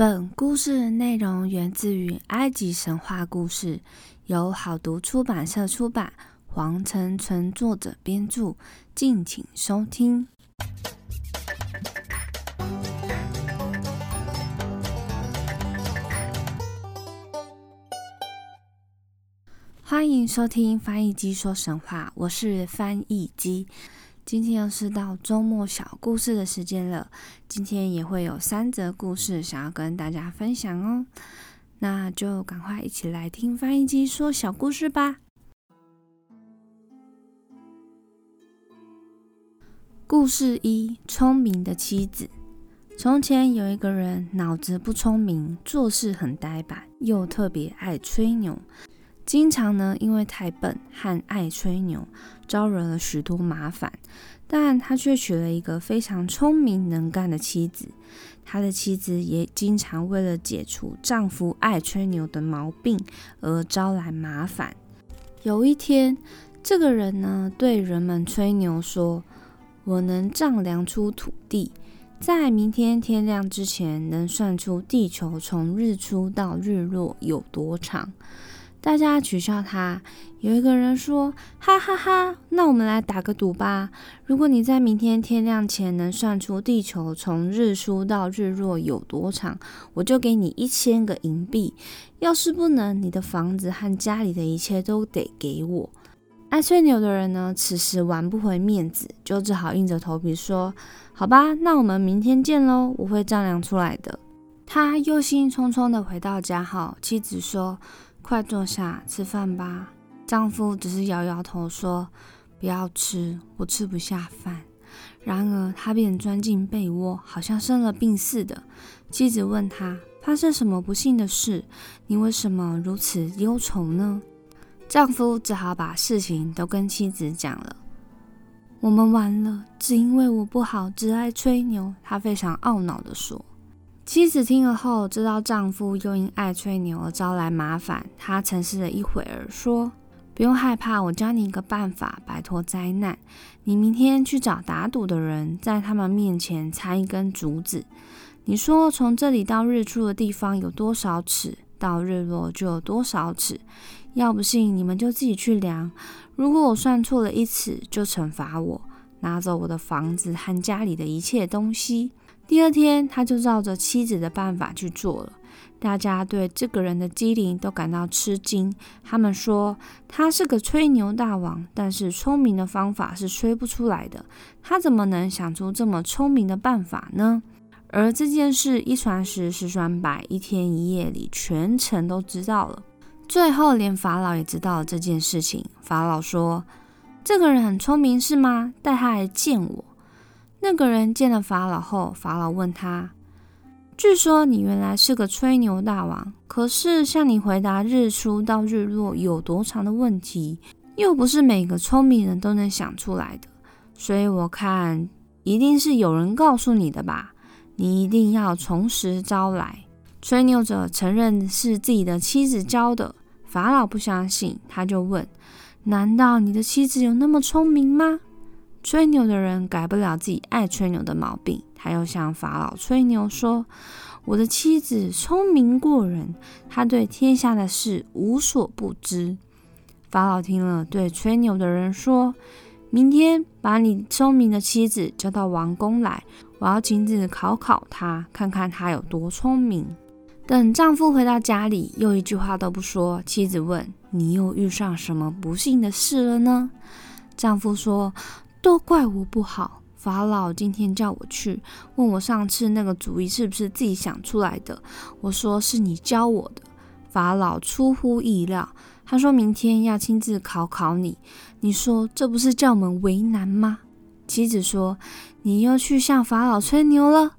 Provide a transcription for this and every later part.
本故事内容源自于埃及神话故事，由好读出版社出版，黄成纯作者编著，敬请收听。欢迎收听翻译机说神话，我是翻译机。今天又是到周末小故事的时间了，今天也会有三则故事想要跟大家分享哦，那就赶快一起来听翻译机说小故事吧。故事一：聪明的妻子。从前有一个人，脑子不聪明，做事很呆板，又特别爱吹牛。经常呢，因为太笨和爱吹牛，招惹了许多麻烦。但他却娶了一个非常聪明能干的妻子。他的妻子也经常为了解除丈夫爱吹牛的毛病而招来麻烦。有一天，这个人呢对人们吹牛说：“我能丈量出土地，在明天天亮之前，能算出地球从日出到日落有多长。”大家取笑他。有一个人说：“哈哈哈，那我们来打个赌吧。如果你在明天天亮前能算出地球从日出到日落有多长，我就给你一千个银币。要是不能，你的房子和家里的一切都得给我。”爱吹牛的人呢，此时玩不回面子，就只好硬着头皮说：“好吧，那我们明天见喽，我会丈量出来的。”他忧心忡忡地回到家后，妻子说。快坐下吃饭吧。丈夫只是摇摇头说：“不要吃，我吃不下饭。”然而他便钻进被窝，好像生了病似的。妻子问他：“发生什么不幸的事？你为什么如此忧愁呢？”丈夫只好把事情都跟妻子讲了。我们完了，只因为我不好，只爱吹牛。他非常懊恼地说。妻子听了后，知道丈夫又因爱吹牛而招来麻烦。她沉思了一会儿，说：“不用害怕，我教你一个办法，摆脱灾难。你明天去找打赌的人，在他们面前插一根竹子。你说，从这里到日出的地方有多少尺，到日落就有多少尺。要不信，你们就自己去量。如果我算错了一尺，就惩罚我，拿走我的房子和家里的一切东西。”第二天，他就照着妻子的办法去做了。大家对这个人的机灵都感到吃惊。他们说他是个吹牛大王，但是聪明的方法是吹不出来的。他怎么能想出这么聪明的办法呢？而这件事一传十，十传百，一天一夜里，全城都知道了。最后，连法老也知道了这件事情。法老说：“这个人很聪明，是吗？带他来见我。”那个人见了法老后，法老问他：“据说你原来是个吹牛大王，可是向你回答日出到日落有多长的问题，又不是每个聪明人都能想出来的。所以我看，一定是有人告诉你的吧？你一定要从实招来。”吹牛者承认是自己的妻子教的。法老不相信，他就问：“难道你的妻子有那么聪明吗？”吹牛的人改不了自己爱吹牛的毛病，他又向法老吹牛说：“我的妻子聪明过人，她对天下的事无所不知。”法老听了，对吹牛的人说：“明天把你聪明的妻子叫到王宫来，我要亲自考考她，看看她有多聪明。”等丈夫回到家里，又一句话都不说。妻子问：“你又遇上什么不幸的事了呢？”丈夫说。都怪我不好，法老今天叫我去，问我上次那个主意是不是自己想出来的。我说是你教我的。法老出乎意料，他说明天要亲自考考你。你说这不是叫我们为难吗？妻子说你又去向法老吹牛了。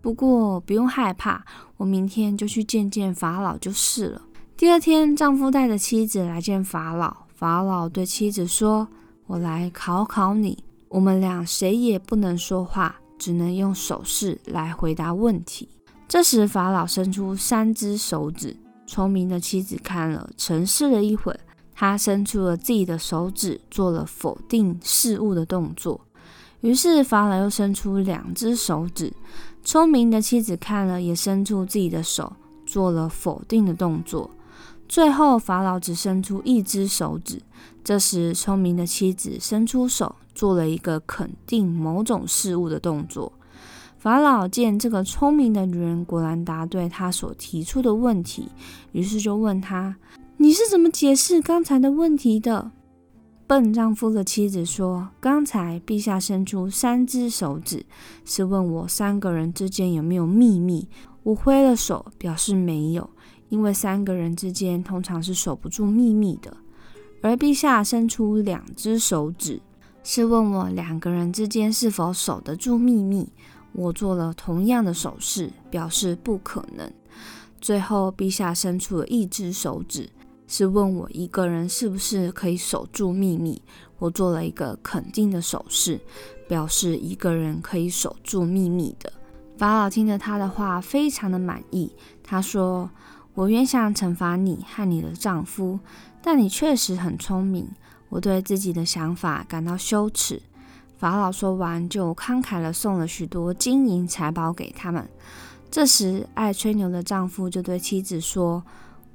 不过不用害怕，我明天就去见见法老就是了。第二天，丈夫带着妻子来见法老。法老对妻子说：“我来考考你。”我们俩谁也不能说话，只能用手势来回答问题。这时，法老伸出三只手指。聪明的妻子看了，沉思了一会儿，他伸出了自己的手指，做了否定事物的动作。于是，法老又伸出两只手指。聪明的妻子看了，也伸出自己的手，做了否定的动作。最后，法老只伸出一只手指。这时，聪明的妻子伸出手，做了一个肯定某种事物的动作。法老见这个聪明的女人果然答对他所提出的问题，于是就问他：“你是怎么解释刚才的问题的？”笨丈夫的妻子说：“刚才陛下伸出三只手指，是问我三个人之间有没有秘密。我挥了手，表示没有。”因为三个人之间通常是守不住秘密的，而陛下伸出两只手指，是问我两个人之间是否守得住秘密。我做了同样的手势，表示不可能。最后，陛下伸出了一只手指，是问我一个人是不是可以守住秘密。我做了一个肯定的手势，表示一个人可以守住秘密的。法老听着他的话，非常的满意。他说。我原想惩罚你和你的丈夫，但你确实很聪明。我对自己的想法感到羞耻。法老说完，就慷慨地送了许多金银财宝给他们。这时，爱吹牛的丈夫就对妻子说：“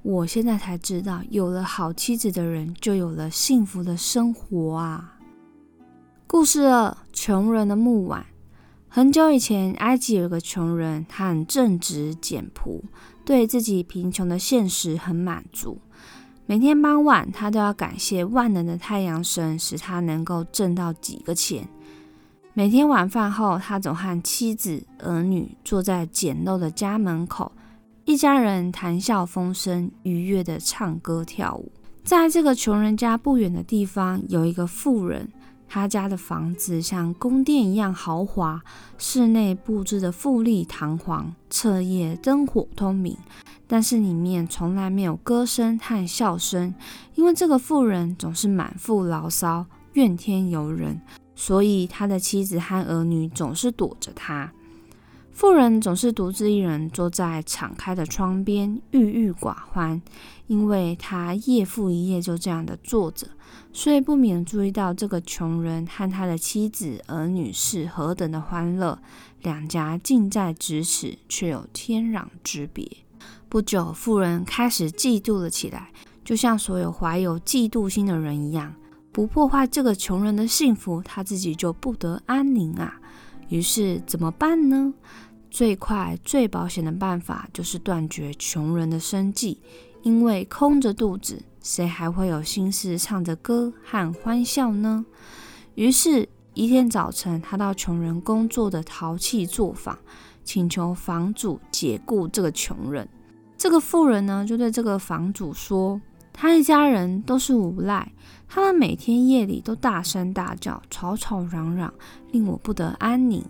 我现在才知道，有了好妻子的人，就有了幸福的生活啊！”故事二：穷人的木碗。很久以前，埃及有个穷人，他很正直简朴。对自己贫穷的现实很满足，每天傍晚他都要感谢万能的太阳神，使他能够挣到几个钱。每天晚饭后，他总和妻子儿女坐在简陋的家门口，一家人谈笑风生，愉悦地唱歌跳舞。在这个穷人家不远的地方，有一个富人。他家的房子像宫殿一样豪华，室内布置的富丽堂皇，彻夜灯火通明。但是里面从来没有歌声和笑声，因为这个富人总是满腹牢骚，怨天尤人，所以他的妻子和儿女总是躲着他。富人总是独自一人坐在敞开的窗边，郁郁寡欢，因为他夜复一夜就这样的坐着，所以不免注意到这个穷人和他的妻子儿女是何等的欢乐，两家近在咫尺，却有天壤之别。不久，富人开始嫉妒了起来，就像所有怀有嫉妒心的人一样，不破坏这个穷人的幸福，他自己就不得安宁啊。于是怎么办呢？最快最保险的办法就是断绝穷人的生计，因为空着肚子，谁还会有心思唱着歌和欢笑呢？于是，一天早晨，他到穷人工作的陶器作坊，请求房主解雇这个穷人。这个富人呢，就对这个房主说：“他一家人都是无赖，他们每天夜里都大声大叫，吵吵嚷嚷，令我不得安宁。”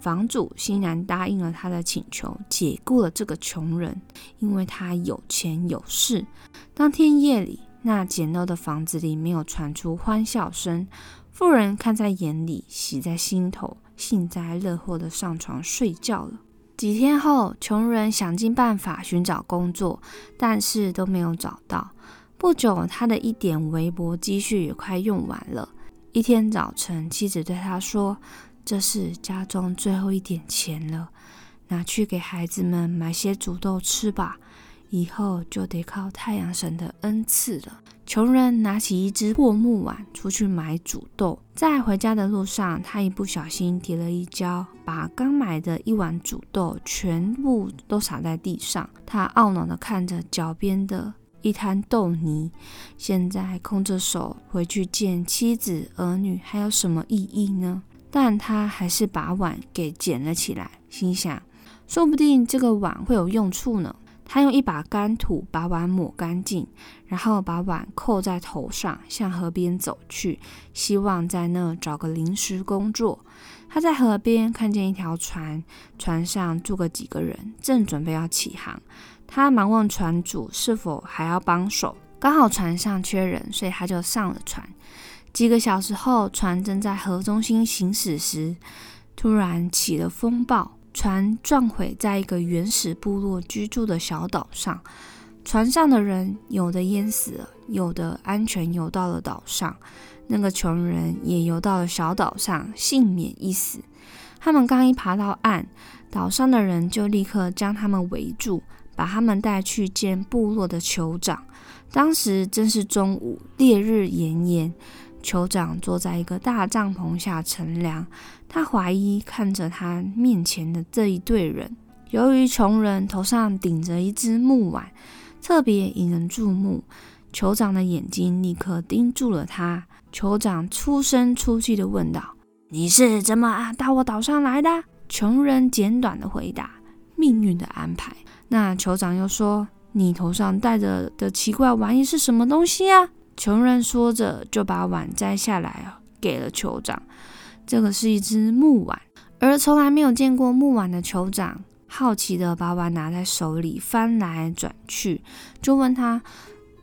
房主欣然答应了他的请求，解雇了这个穷人，因为他有钱有势。当天夜里，那简陋的房子里没有传出欢笑声。富人看在眼里，喜在心头，幸灾乐祸的上床睡觉了。几天后，穷人想尽办法寻找工作，但是都没有找到。不久，他的一点微薄积蓄也快用完了。一天早晨，妻子对他说。这是家中最后一点钱了，拿去给孩子们买些煮豆吃吧。以后就得靠太阳神的恩赐了。穷人拿起一只破木碗出去买煮豆，在回家的路上，他一不小心跌了一跤，把刚买的一碗煮豆全部都洒在地上。他懊恼地看着脚边的一滩豆泥，现在空着手回去见妻子儿女，还有什么意义呢？但他还是把碗给捡了起来，心想，说不定这个碗会有用处呢。他用一把干土把碗抹干净，然后把碗扣在头上，向河边走去，希望在那找个临时工作。他在河边看见一条船，船上住个几个人，正准备要起航。他忙问船主是否还要帮手，刚好船上缺人，所以他就上了船。几个小时后，船正在河中心行驶时，突然起了风暴，船撞毁在一个原始部落居住的小岛上。船上的人有的淹死了，有的安全游到了岛上。那个穷人也游到了小岛上，幸免一死。他们刚一爬到岸，岛上的人就立刻将他们围住，把他们带去见部落的酋长。当时正是中午，烈日炎炎，酋长坐在一个大帐篷下乘凉。他怀疑看着他面前的这一队人，由于穷人头上顶着一只木碗，特别引人注目。酋长的眼睛立刻盯住了他。酋长出声出气的问道：“你是怎么啊到我岛上来的？”穷人简短的回答：“命运的安排。”那酋长又说：“你头上戴着的奇怪玩意是什么东西啊？”穷人说着就把碗摘下来给了酋长。这个是一只木碗，而从来没有见过木碗的酋长好奇的把碗拿在手里翻来转去，就问他。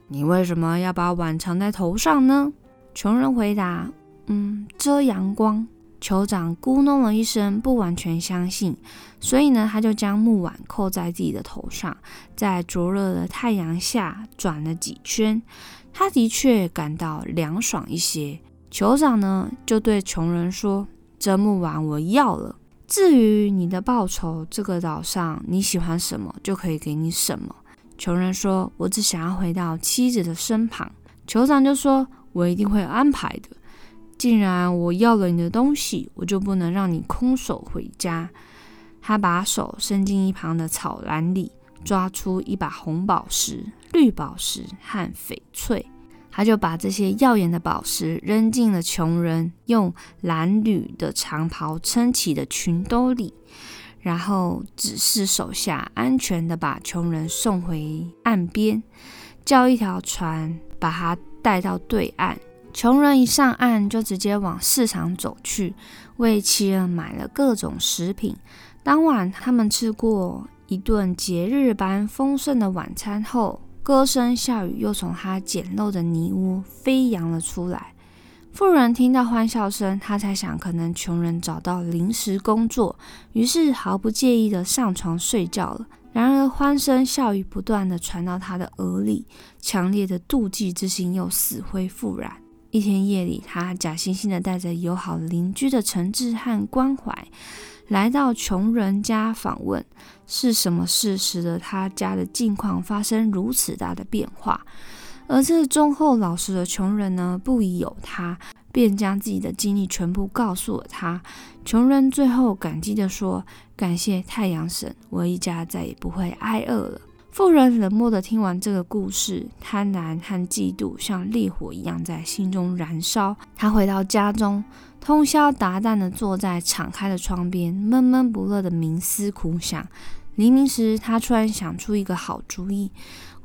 你为什么要把碗藏在头上呢？穷人回答：“嗯，遮阳光。”酋长咕哝了一声，不完全相信，所以呢，他就将木碗扣在自己的头上，在灼热的太阳下转了几圈，他的确感到凉爽一些。酋长呢，就对穷人说：“这木碗我要了。至于你的报酬，这个岛上你喜欢什么，就可以给你什么。”穷人说：“我只想要回到妻子的身旁。”酋长就说：“我一定会安排的。既然我要了你的东西，我就不能让你空手回家。”他把手伸进一旁的草篮里，抓出一把红宝石、绿宝石和翡翠，他就把这些耀眼的宝石扔进了穷人用蓝缕的长袍撑起的裙兜里。然后指示手下安全的把穷人送回岸边，叫一条船把他带到对岸。穷人一上岸就直接往市场走去，为妻儿买了各种食品。当晚他们吃过一顿节日般丰盛的晚餐后，歌声笑语又从他简陋的泥屋飞扬了出来。富人听到欢笑声，他才想可能穷人找到临时工作，于是毫不介意的上床睡觉了。然而欢声笑语不断的传到他的耳里，强烈的妒忌之心又死灰复燃。一天夜里，他假惺惺的带着友好邻居的诚挚和关怀，来到穷人家访问。是什么事使得他家的境况发生如此大的变化？而这忠厚老实的穷人呢，不疑有他，便将自己的经历全部告诉了他。穷人最后感激地说：“感谢太阳神，我一家再也不会挨饿了。”富人冷漠地听完这个故事，贪婪和嫉妒像烈火一样在心中燃烧。他回到家中，通宵达旦地坐在敞开的窗边，闷闷不乐地冥思苦想。黎明时，他突然想出一个好主意。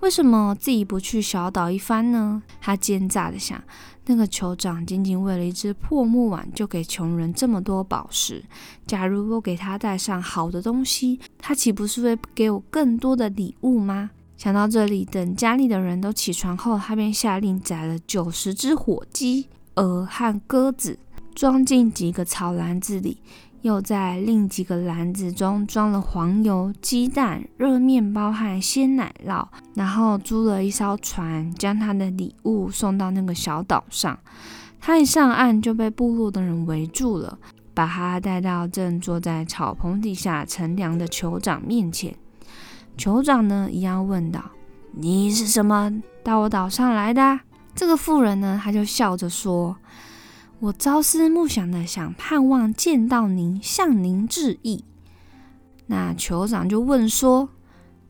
为什么自己不去小岛一番呢？他奸诈的想。那个酋长仅仅为了一只破木碗，就给穷人这么多宝石。假如我给他带上好的东西，他岂不是会给我更多的礼物吗？想到这里，等家里的人都起床后，他便下令宰了九十只火鸡、鹅和鸽子，装进几个草篮子里。又在另几个篮子中装了黄油、鸡蛋、热面包和鲜奶酪，然后租了一艘船，将他的礼物送到那个小岛上。他一上岸就被部落的人围住了，把他带到正坐在草棚底下乘凉的酋长面前。酋长呢，一样问道：“你是什么到我岛上来的？”这个妇人呢，他就笑着说。我朝思暮想的想盼望见到您，向您致意。那酋长就问说：“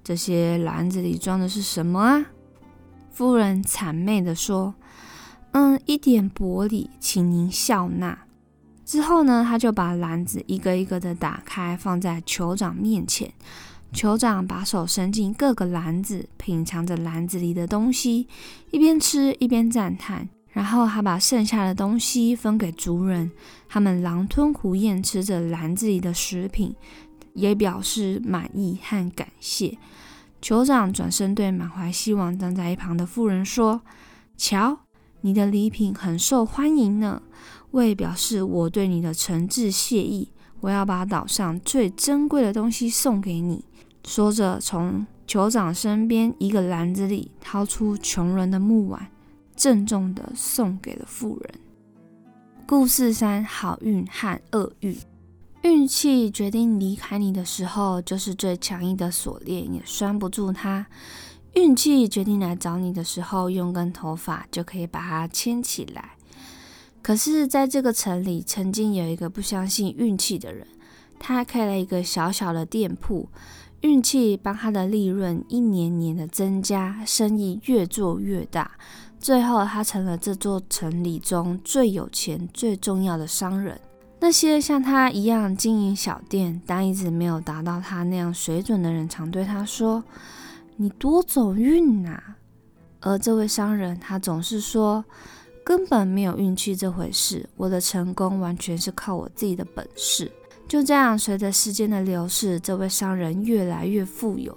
这些篮子里装的是什么啊？”夫人谄媚的说：“嗯，一点薄礼，请您笑纳。”之后呢，他就把篮子一个一个的打开，放在酋长面前。酋长把手伸进各个篮子，品尝着篮子里的东西，一边吃一边赞叹。然后他把剩下的东西分给族人，他们狼吞虎咽吃着篮子里的食品，也表示满意和感谢。酋长转身对满怀希望站在一旁的妇人说：“瞧，你的礼品很受欢迎呢。为表示我对你的诚挚谢意，我要把岛上最珍贵的东西送给你。”说着，从酋长身边一个篮子里掏出穷人的木碗。郑重的送给了富人。故事三：好运和厄运。运气决定离开你的时候，就是最强硬的锁链也拴不住它。运气决定来找你的时候，用根头发就可以把它牵起来。可是，在这个城里，曾经有一个不相信运气的人，他开了一个小小的店铺，运气帮他的利润一年年的增加，生意越做越大，最后他成了这座城里中最有钱、最重要的商人。那些像他一样经营小店，但一直没有达到他那样水准的人，常对他说：“你多走运呐。”而这位商人，他总是说：“根本没有运气这回事，我的成功完全是靠我自己的本事。”就这样，随着时间的流逝，这位商人越来越富有。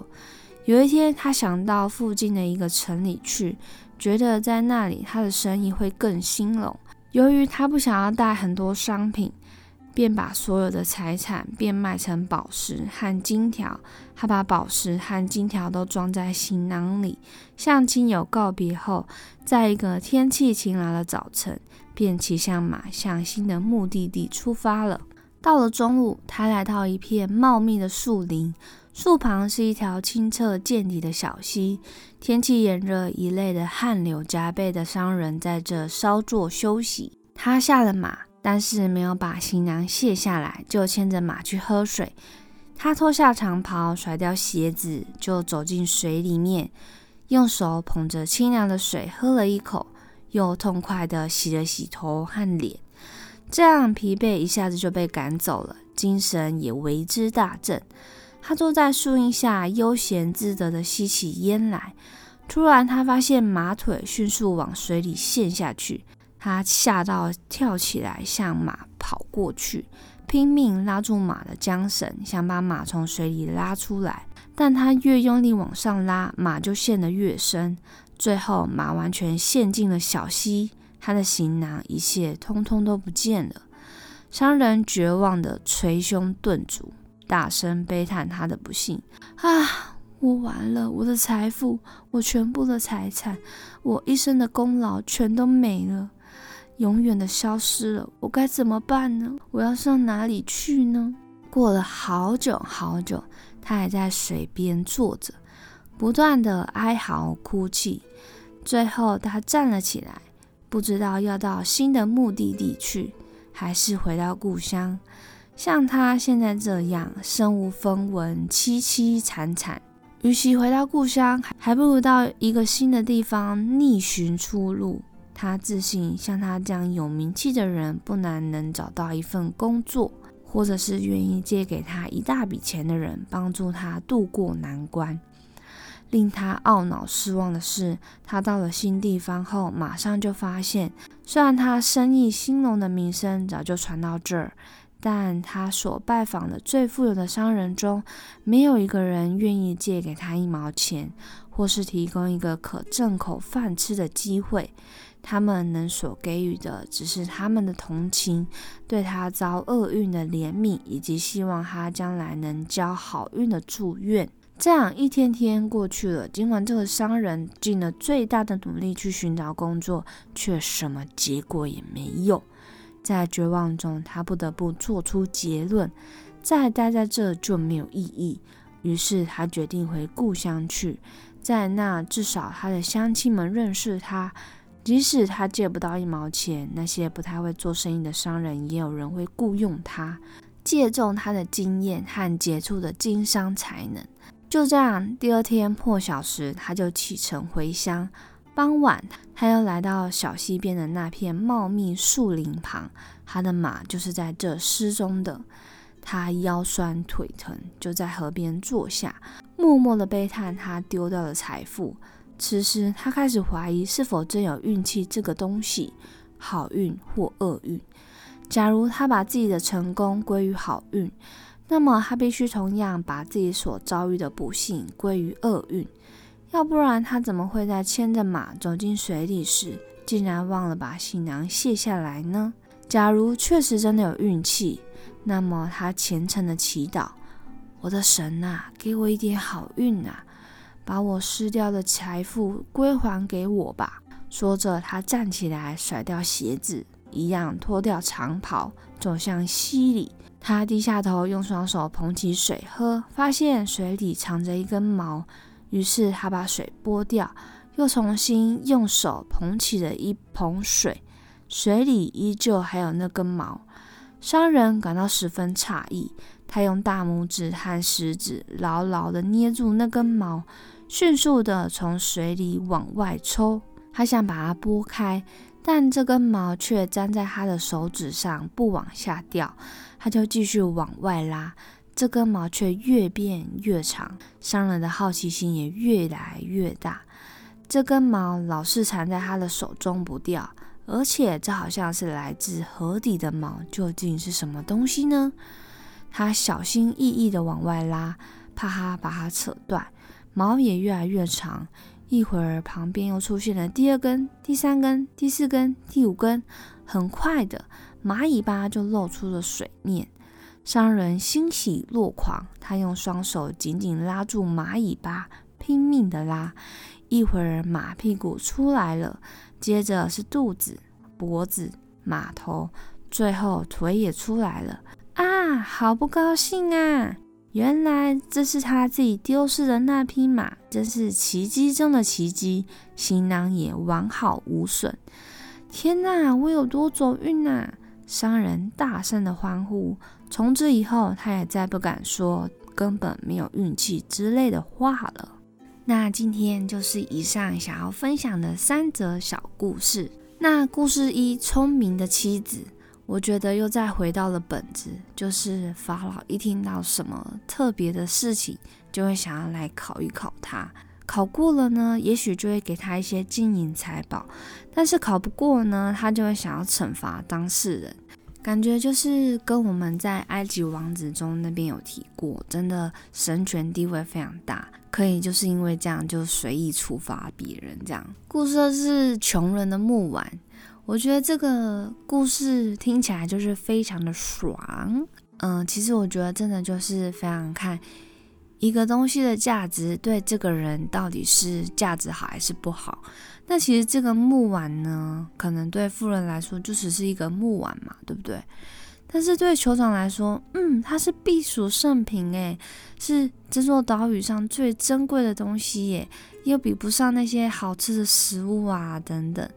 有一天，他想到附近的一个城里去，觉得在那里他的生意会更兴隆。由于他不想要带很多商品。便把所有的财产变卖成宝石和金条。他把宝石和金条都装在行囊里，向亲友告别后，在一个天气晴朗的早晨，便骑上马向新的目的地出发了。到了中午，他来到一片茂密的树林，树旁是一条清澈见底的小溪。天气炎热，一累得汗流浃背的商人在这稍作休息。他下了马。但是没有把行囊卸下来，就牵着马去喝水。他脱下长袍，甩掉鞋子，就走进水里面，用手捧着清凉的水喝了一口，又痛快地洗了洗头和脸。这样疲惫一下子就被赶走了，精神也为之大振。他坐在树荫下，悠闲自得地吸起烟来。突然，他发现马腿迅速往水里陷下去。他吓到，跳起来向马跑过去，拼命拉住马的缰绳，想把马从水里拉出来。但他越用力往上拉，马就陷得越深。最后，马完全陷进了小溪，他的行囊一切通通都不见了。商人绝望地捶胸顿足，大声悲叹他的不幸：“啊，我完了！我的财富，我全部的财产，我一生的功劳，全都没了。”永远的消失了，我该怎么办呢？我要上哪里去呢？过了好久好久，他还在水边坐着，不断的哀嚎哭泣。最后，他站了起来，不知道要到新的目的地去，还是回到故乡。像他现在这样身无分文、凄凄惨惨，与其回到故乡，还不如到一个新的地方逆寻出路。他自信，像他这样有名气的人，不难能找到一份工作，或者是愿意借给他一大笔钱的人，帮助他渡过难关。令他懊恼失望的是，他到了新地方后，马上就发现，虽然他生意兴隆的名声早就传到这儿，但他所拜访的最富有的商人中，没有一个人愿意借给他一毛钱，或是提供一个可挣口饭吃的机会。他们能所给予的，只是他们的同情，对他遭厄运的怜悯，以及希望他将来能交好运的祝愿。这样一天天过去了，尽管这个商人尽了最大的努力去寻找工作，却什么结果也没有。在绝望中，他不得不做出结论：再待在这就没有意义。于是他决定回故乡去，在那至少他的乡亲们认识他。即使他借不到一毛钱，那些不太会做生意的商人也有人会雇佣他，借重他的经验和杰出的经商才能。就这样，第二天破晓时，他就启程回乡。傍晚，他又来到小溪边的那片茂密树林旁，他的马就是在这失踪的。他腰酸腿疼，就在河边坐下，默默的悲叹他丢掉的财富。此时，他开始怀疑是否真有运气这个东西，好运或厄运。假如他把自己的成功归于好运，那么他必须同样把自己所遭遇的不幸归于厄运。要不然，他怎么会在牵着马走进水里时，竟然忘了把行囊卸下来呢？假如确实真的有运气，那么他虔诚的祈祷：“我的神啊，给我一点好运啊！”把我失掉的财富归还给我吧。说着，他站起来，甩掉鞋子，一样脱掉长袍，走向溪里。他低下头，用双手捧起水喝，发现水里藏着一根毛，于是他把水拨掉，又重新用手捧起了一捧水，水里依旧还有那根毛。商人感到十分诧异，他用大拇指和食指牢牢地捏住那根毛，迅速地从水里往外抽。他想把它拨开。但这根毛却粘在他的手指上，不往下掉，他就继续往外拉，这根毛却越变越长，商人的好奇心也越来越大。这根毛老是缠在他的手中不掉，而且这好像是来自河底的毛，究竟是什么东西呢？他小心翼翼地往外拉，怕他把它扯断，毛也越来越长。一会儿，旁边又出现了第二根、第三根、第四根、第五根，很快的，蚂蚁巴就露出了水面。商人欣喜若狂，他用双手紧紧拉住马尾巴，拼命的拉。一会儿，马屁股出来了，接着是肚子、脖子、马头，最后腿也出来了。啊，好不高兴啊！原来这是他自己丢失的那匹马，真是奇迹中的奇迹。行囊也完好无损。天哪，我有多走运啊！商人大声的欢呼。从此以后，他也再不敢说根本没有运气之类的话了。那今天就是以上想要分享的三则小故事。那故事一：聪明的妻子。我觉得又再回到了本质，就是法老一听到什么特别的事情，就会想要来考一考他。考过了呢，也许就会给他一些金银财宝；但是考不过呢，他就会想要惩罚当事人。感觉就是跟我们在埃及王子中那边有提过，真的神权地位非常大，可以就是因为这样就随意处罚别人。这样故事是穷人的木碗。我觉得这个故事听起来就是非常的爽，嗯，其实我觉得真的就是非常看一个东西的价值对这个人到底是价值好还是不好。那其实这个木碗呢，可能对富人来说就只是一个木碗嘛，对不对？但是对酋长来说，嗯，它是避暑圣品，诶，是这座岛屿上最珍贵的东西，耶，又比不上那些好吃的食物啊，等等。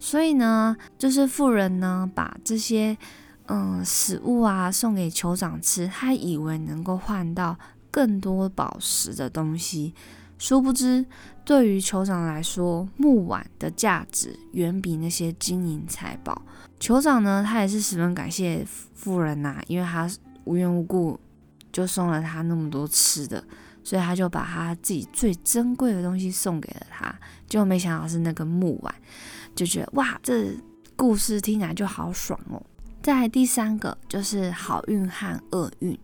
所以呢，就是富人呢把这些嗯食物啊送给酋长吃，他以为能够换到更多宝石的东西，殊不知对于酋长来说，木碗的价值远比那些金银财宝。酋长呢，他也是十分感谢富人呐，因为他无缘无故就送了他那么多吃的，所以他就把他自己最珍贵的东西送给了他，结果没想到是那个木碗。就觉得哇，这故事听起来就好爽哦。再第三个就是好运和厄运。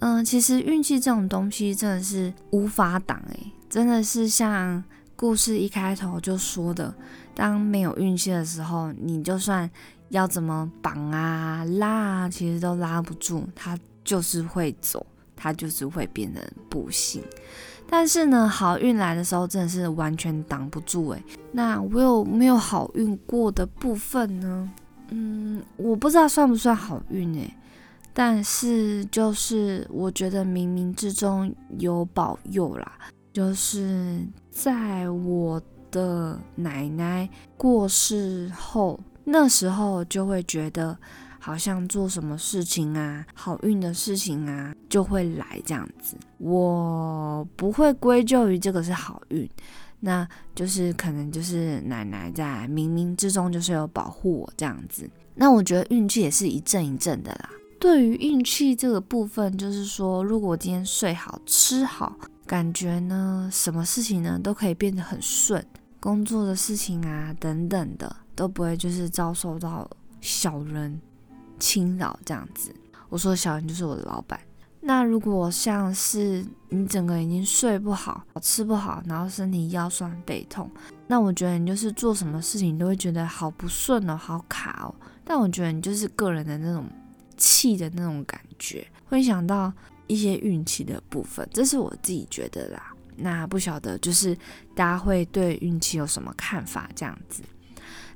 嗯，其实运气这种东西真的是无法挡诶，真的是像故事一开头就说的，当没有运气的时候，你就算要怎么绑啊拉啊，其实都拉不住，它就是会走，它就是会变得不行。但是呢，好运来的时候真的是完全挡不住诶。那我有没有好运过的部分呢？嗯，我不知道算不算好运诶。但是就是我觉得冥冥之中有保佑啦。就是在我的奶奶过世后，那时候就会觉得。好像做什么事情啊，好运的事情啊，就会来这样子。我不会归咎于这个是好运，那就是可能就是奶奶在冥冥之中就是有保护我这样子。那我觉得运气也是一阵一阵的啦。对于运气这个部分，就是说，如果我今天睡好、吃好，感觉呢，什么事情呢都可以变得很顺，工作的事情啊等等的都不会就是遭受到小人。侵扰这样子，我说小人就是我的老板。那如果像是你整个已经睡不好、吃不好，然后身体腰酸背痛，那我觉得你就是做什么事情都会觉得好不顺哦，好卡哦。但我觉得你就是个人的那种气的那种感觉，会想到一些运气的部分，这是我自己觉得啦。那不晓得就是大家会对运气有什么看法？这样子。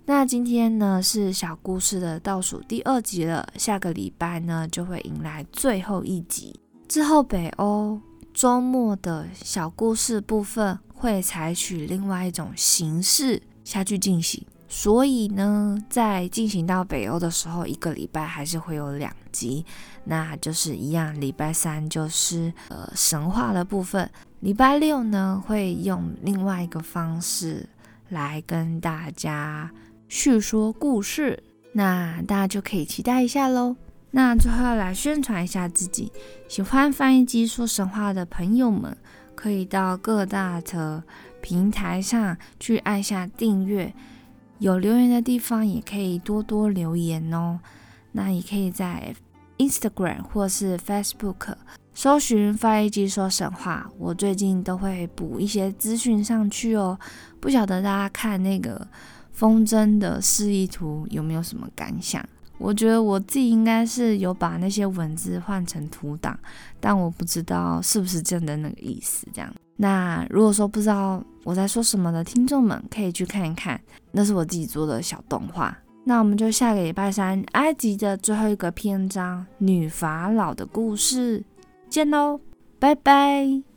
那今天呢是小故事的倒数第二集了，下个礼拜呢就会迎来最后一集。之后北欧周末的小故事部分会采取另外一种形式下去进行，所以呢，在进行到北欧的时候，一个礼拜还是会有两集，那就是一样，礼拜三就是呃神话的部分，礼拜六呢会用另外一个方式来跟大家。叙说故事，那大家就可以期待一下喽。那最后要来宣传一下自己，喜欢翻译机说神话的朋友们，可以到各大的平台上去按下订阅，有留言的地方也可以多多留言哦。那也可以在 Instagram 或是 Facebook 搜寻翻译机说神话，我最近都会补一些资讯上去哦。不晓得大家看那个。风筝的示意图有没有什么感想？我觉得我自己应该是有把那些文字换成图档，但我不知道是不是真的那个意思。这样，那如果说不知道我在说什么的听众们，可以去看一看，那是我自己做的小动画。那我们就下个礼拜三埃及的最后一个篇章——女法老的故事见喽，拜拜。